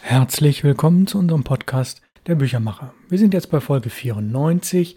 Herzlich willkommen zu unserem Podcast Der Büchermacher. Wir sind jetzt bei Folge 94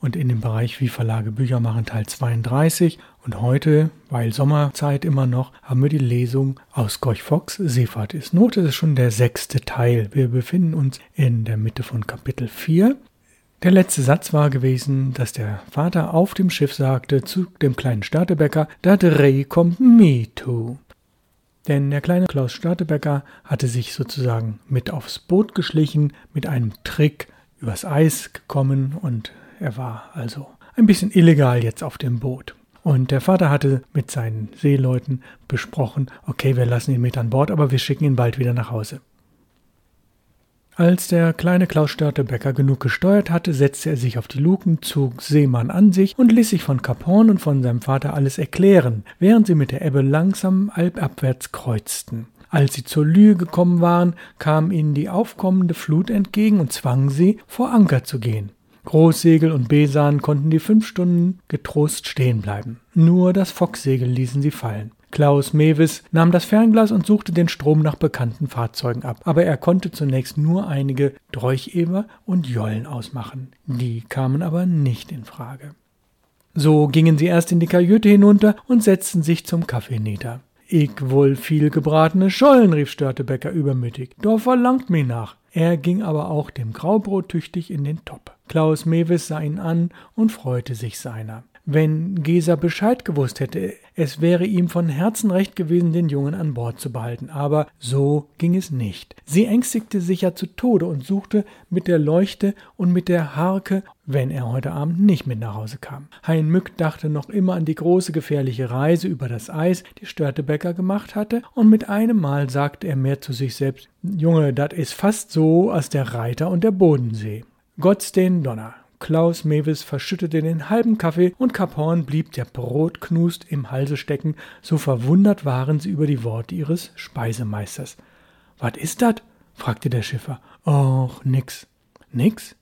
und in dem Bereich Wie Verlage Bücher machen Teil 32 und heute, weil Sommerzeit immer noch, haben wir die Lesung aus Gorch Fox Seefahrt ist Not. Das ist schon der sechste Teil. Wir befinden uns in der Mitte von Kapitel 4. Der letzte Satz war gewesen, dass der Vater auf dem Schiff sagte zu dem kleinen Störtebäcker, da Dreh kommt me too. Denn der kleine Klaus Störtebecker hatte sich sozusagen mit aufs Boot geschlichen, mit einem Trick übers Eis gekommen und er war also ein bisschen illegal jetzt auf dem Boot. Und der Vater hatte mit seinen Seeleuten besprochen, okay, wir lassen ihn mit an Bord, aber wir schicken ihn bald wieder nach Hause. Als der kleine Klaus Störtebecker genug gesteuert hatte, setzte er sich auf die Luken, zog Seemann an sich und ließ sich von Kap Horn und von seinem Vater alles erklären, während sie mit der Ebbe langsam albabwärts kreuzten. Als sie zur Lühe gekommen waren, kam ihnen die aufkommende Flut entgegen und zwang sie, vor Anker zu gehen. Großsegel und Besan konnten die fünf Stunden getrost stehen bleiben. Nur das Focksegel ließen sie fallen. Klaus Mewis nahm das Fernglas und suchte den Strom nach bekannten Fahrzeugen ab, aber er konnte zunächst nur einige Dreucheber und Jollen ausmachen. Die kamen aber nicht in Frage. So gingen sie erst in die Kajüte hinunter und setzten sich zum Kaffee nieder. Ich wohl viel gebratene Schollen, rief Störtebecker übermütig. Doch verlangt mich nach. Er ging aber auch dem Graubrot tüchtig in den Topp. Klaus Mewis sah ihn an und freute sich seiner. Wenn Geser Bescheid gewusst hätte, es wäre ihm von Herzen recht gewesen, den Jungen an Bord zu behalten, aber so ging es nicht. Sie ängstigte sich ja zu Tode und suchte mit der Leuchte und mit der Harke, wenn er heute Abend nicht mit nach Hause kam. Hein Mück dachte noch immer an die große gefährliche Reise über das Eis, die Störtebecker gemacht hatte, und mit einem Mal sagte er mehr zu sich selbst, Junge, dat is fast so als der Reiter und der Bodensee. Gott's den Donner. Klaus Mewis verschüttete den halben Kaffee und Kaphorn blieb der Brotknust im Halse stecken, so verwundert waren sie über die Worte ihres Speisemeisters. Wat is dat? fragte der Schiffer. Och, nix. Nix?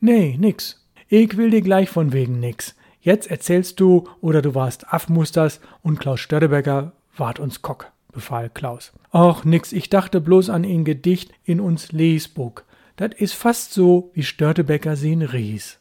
Nee, nix. Ich will dir gleich von wegen nix. Jetzt erzählst du oder du warst Affmusters und Klaus Störtebecker wart uns Kock, befahl Klaus. Och, nix, ich dachte bloß an ein Gedicht in uns Lesbuch. Dat is fast so, wie Störtebecker sie'n ries.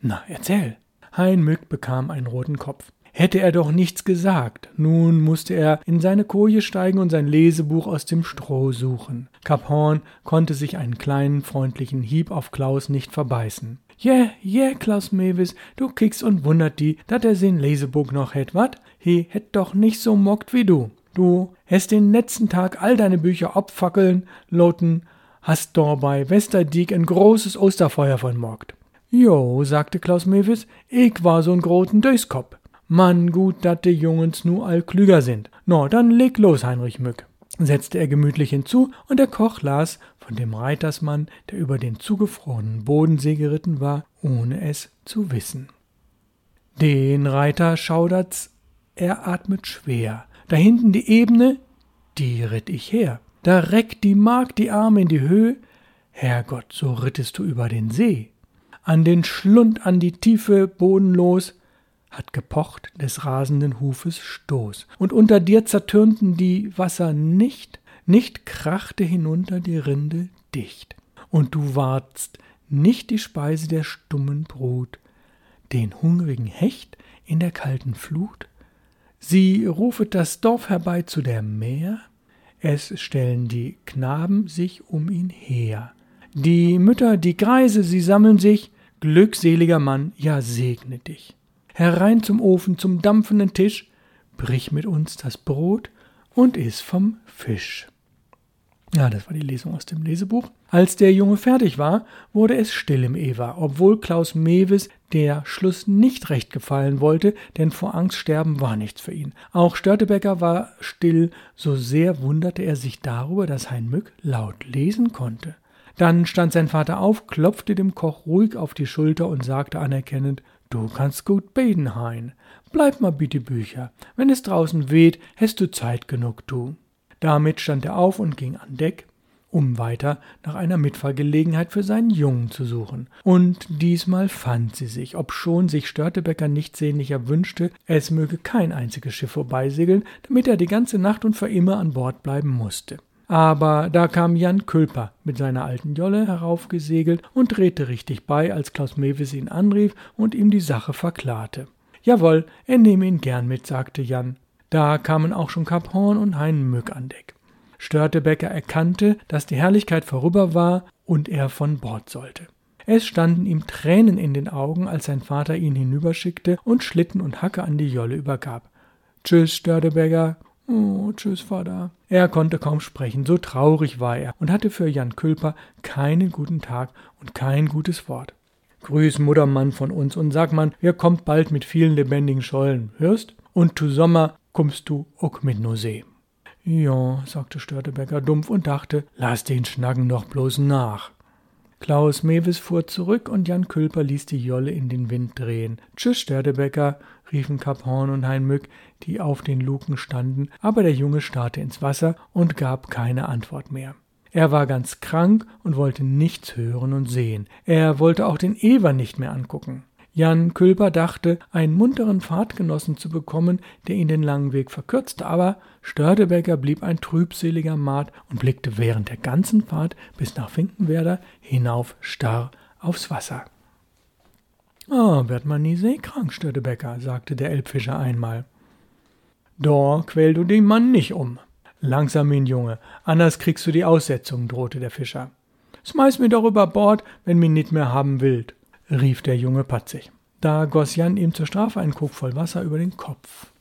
Na, erzähl. Hein Mück bekam einen roten Kopf. Hätte er doch nichts gesagt. Nun musste er in seine Koje steigen und sein Lesebuch aus dem Stroh suchen. Kap Horn konnte sich einen kleinen freundlichen Hieb auf Klaus nicht verbeißen. Yeah, yeah, Klaus Mewis, du kickst und wundert die, dat er sein Lesebuch noch hätt, wat? He hätt doch nicht so mockt wie du. Du hast den letzten Tag all deine Bücher abfackeln, loten, hast dabei Westerdieck ein großes Osterfeuer von mockt. Jo, sagte Klaus Mewis, ich war so'n großen Döskop. Mann, gut, dat de Jungens nu all klüger sind. No, dann leg los, Heinrich Mück, setzte er gemütlich hinzu, und der Koch las von dem Reitersmann, der über den zugefrorenen Bodensee geritten war, ohne es zu wissen. Den Reiter schaudert's, er atmet schwer. Da hinten die Ebene, die ritt ich her. Da reckt die Magd die Arme in die Höhe. Herrgott, so rittest du über den See an den Schlund, an die Tiefe bodenlos, hat gepocht des rasenden Hufes Stoß, und unter dir zertürnten die Wasser nicht, nicht krachte hinunter die Rinde dicht, und du warst nicht die Speise der stummen Brut, den hungrigen Hecht in der kalten Flut, sie rufet das Dorf herbei zu der Meer, es stellen die Knaben sich um ihn her, die Mütter, die Greise, sie sammeln sich, Glückseliger Mann, ja segne dich. Herein zum Ofen, zum dampfenden Tisch, brich mit uns das Brot und iss vom Fisch. Ja, das war die Lesung aus dem Lesebuch. Als der Junge fertig war, wurde es still im Eva, obwohl Klaus Mewis der Schluss nicht recht gefallen wollte, denn vor Angst sterben war nichts für ihn. Auch Störtebecker war still, so sehr wunderte er sich darüber, dass Hein Mück laut lesen konnte. Dann stand sein Vater auf, klopfte dem Koch ruhig auf die Schulter und sagte anerkennend, Du kannst gut beten, Hein. Bleib mal bitte Bücher. Wenn es draußen weht, hast du Zeit genug, du. Damit stand er auf und ging an Deck, um weiter nach einer Mitfahrgelegenheit für seinen Jungen zu suchen. Und diesmal fand sie sich, obschon sich Störtebecker nicht sehnlicher wünschte, es möge kein einziges Schiff vorbeisegeln, damit er die ganze Nacht und für immer an Bord bleiben musste. Aber da kam Jan Külper mit seiner alten Jolle heraufgesegelt und drehte richtig bei, als Klaus Mewes ihn anrief und ihm die Sache verklarte. Jawohl, er nehme ihn gern mit, sagte Jan. Da kamen auch schon Kap Horn und Hein Mück an Deck. Störtebecker erkannte, dass die Herrlichkeit vorüber war und er von Bord sollte. Es standen ihm Tränen in den Augen, als sein Vater ihn hinüberschickte und Schlitten und Hacke an die Jolle übergab. Tschüss, Störtebecker, Oh, tschüss, Vater. Er konnte kaum sprechen, so traurig war er und hatte für Jan Külper keinen guten Tag und kein gutes Wort. Grüß Muttermann von uns und sag man, wir kommt bald mit vielen lebendigen Schollen, hörst? Und zu Sommer kommst du auch mit no See. Ja, sagte Störtebecker dumpf und dachte, lass den Schnacken doch bloß nach. Klaus Mewes fuhr zurück und Jan Külper ließ die Jolle in den Wind drehen. Tschüss, Störtebecker, riefen Kap Horn und Hein Mück, die auf den Luken standen, aber der Junge starrte ins Wasser und gab keine Antwort mehr. Er war ganz krank und wollte nichts hören und sehen. Er wollte auch den Ewer nicht mehr angucken. Jan Külper dachte, einen munteren Fahrtgenossen zu bekommen, der ihn den langen Weg verkürzte, aber Störtebecker blieb ein trübseliger Maat und blickte während der ganzen Fahrt bis nach Finkenwerder hinauf starr aufs Wasser. Ah, wird man nie seekrank, Störtebecker, sagte der Elbfischer einmal. Da quäl du den Mann nicht um. Langsam, mein Junge, anders kriegst du die Aussetzung, drohte der Fischer. Schmeiß mir doch über Bord, wenn mir nit mehr haben willt rief der Junge patzig. Da goss Jan ihm zur Strafe einen Krug voll Wasser über den Kopf.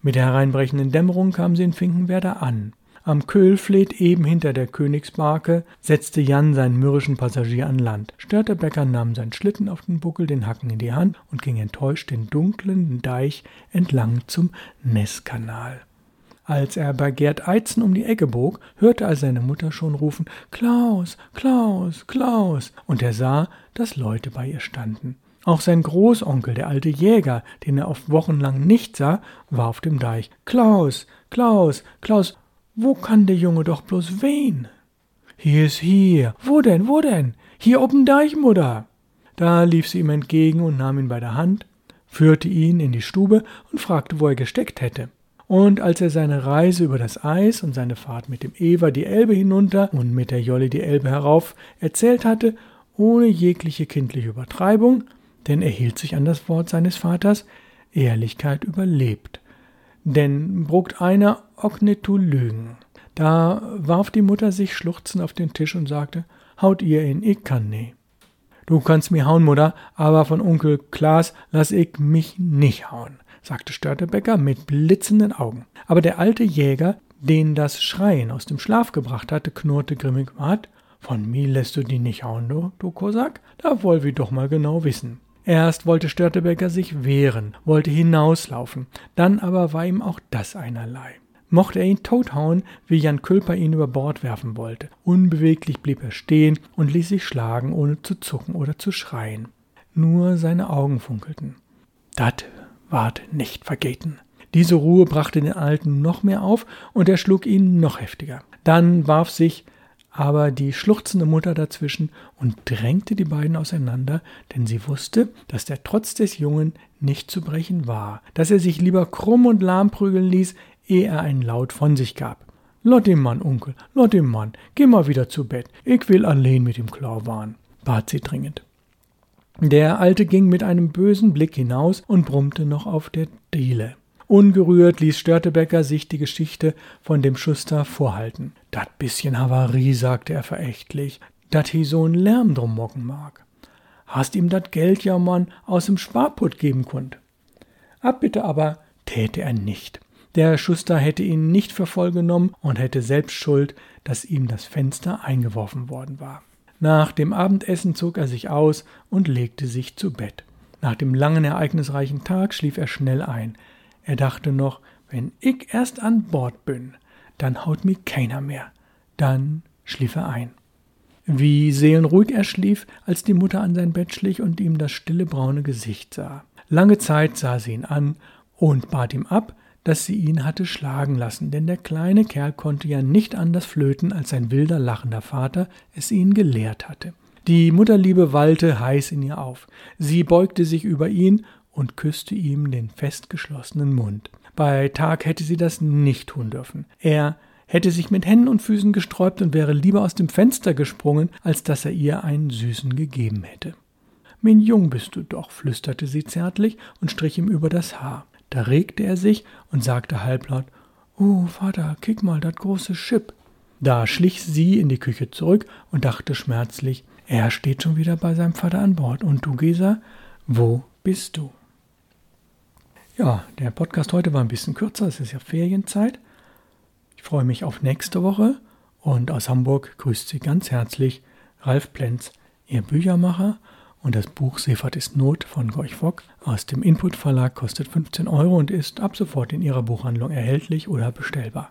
Mit der hereinbrechenden Dämmerung kam sie in Finkenwerder an. Am Köhlfleet eben hinter der Königsbarke setzte Jan seinen mürrischen Passagier an Land. Störtebecker nahm seinen Schlitten auf den Buckel, den Hacken in die Hand und ging enttäuscht den dunklen Deich entlang zum Nesskanal. Als er bei Gerd Eizen um die Ecke bog, hörte er seine Mutter schon rufen Klaus, Klaus, Klaus, und er sah, dass Leute bei ihr standen. Auch sein Großonkel, der alte Jäger, den er oft wochenlang nicht sah, war auf dem Deich. Klaus, Klaus, Klaus, wo kann der Junge doch bloß wehen? Hier ist hier. Wo denn, wo denn? Hier oben Deich, Mutter. Da lief sie ihm entgegen und nahm ihn bei der Hand, führte ihn in die Stube und fragte, wo er gesteckt hätte. Und als er seine Reise über das Eis und seine Fahrt mit dem Ewer die Elbe hinunter und mit der Jolle die Elbe herauf erzählt hatte, ohne jegliche kindliche Übertreibung, denn er hielt sich an das Wort seines Vaters, Ehrlichkeit überlebt. Denn brugt einer zu lügen. Da warf die Mutter sich schluchzend auf den Tisch und sagte, haut ihr ihn, ich kann nie. Du kannst mir hauen, Mutter, aber von Onkel Klaas lass ich mich nicht hauen sagte Störtebecker mit blitzenden Augen. Aber der alte Jäger, den das Schreien aus dem Schlaf gebracht hatte, knurrte grimmig Wat, von mir lässt du die nicht hauen, du, du Kosak? Da wollen wir doch mal genau wissen. Erst wollte Störtebecker sich wehren, wollte hinauslaufen, dann aber war ihm auch das einerlei. Mochte er ihn tothauen, wie Jan Külper ihn über Bord werfen wollte. Unbeweglich blieb er stehen und ließ sich schlagen, ohne zu zucken oder zu schreien. Nur seine Augen funkelten. Dat ward nicht vergeten. Diese Ruhe brachte den Alten noch mehr auf und er schlug ihn noch heftiger. Dann warf sich aber die schluchzende Mutter dazwischen und drängte die beiden auseinander, denn sie wusste, dass der Trotz des Jungen nicht zu brechen war, dass er sich lieber krumm und lahm prügeln ließ, ehe er einen Laut von sich gab. Lot dem Mann, Onkel, lot dem Mann, geh mal wieder zu Bett, ich will allein mit dem Klau waren, bat sie dringend. Der Alte ging mit einem bösen Blick hinaus und brummte noch auf der Diele. Ungerührt ließ Störtebecker sich die Geschichte von dem Schuster vorhalten. Dat bisschen Havarie, sagte er verächtlich, dat hi so'n Lärm drum mocken mag. Hast ihm dat Geld ja Mann aus dem Sparput geben kund. Abbitte aber täte er nicht. Der Schuster hätte ihn nicht für voll genommen und hätte selbst Schuld, dass ihm das Fenster eingeworfen worden war. Nach dem Abendessen zog er sich aus und legte sich zu Bett. Nach dem langen, ereignisreichen Tag schlief er schnell ein. Er dachte noch, wenn ich erst an Bord bin, dann haut mi keiner mehr. Dann schlief er ein. Wie seelenruhig er schlief, als die Mutter an sein Bett schlich und ihm das stille braune Gesicht sah. Lange Zeit sah sie ihn an und bat ihm ab, dass sie ihn hatte schlagen lassen, denn der kleine Kerl konnte ja nicht anders flöten, als sein wilder, lachender Vater es ihn gelehrt hatte. Die Mutterliebe wallte heiß in ihr auf. Sie beugte sich über ihn und küsste ihm den festgeschlossenen Mund. Bei Tag hätte sie das nicht tun dürfen. Er hätte sich mit Händen und Füßen gesträubt und wäre lieber aus dem Fenster gesprungen, als dass er ihr einen Süßen gegeben hätte. Min jung bist du doch, flüsterte sie zärtlich und strich ihm über das Haar. Da regte er sich und sagte halblaut, Oh, Vater, kick mal, dat große Schipp. Da schlich sie in die Küche zurück und dachte schmerzlich, er steht schon wieder bei seinem Vater an Bord. Und du, Gesa, wo bist du? Ja, der Podcast heute war ein bisschen kürzer, es ist ja Ferienzeit. Ich freue mich auf nächste Woche und aus Hamburg grüßt Sie ganz herzlich Ralf Plenz, Ihr Büchermacher. Und das Buch Seefahrt ist Not von Gorch Fock aus dem Input Verlag kostet 15 Euro und ist ab sofort in Ihrer Buchhandlung erhältlich oder bestellbar.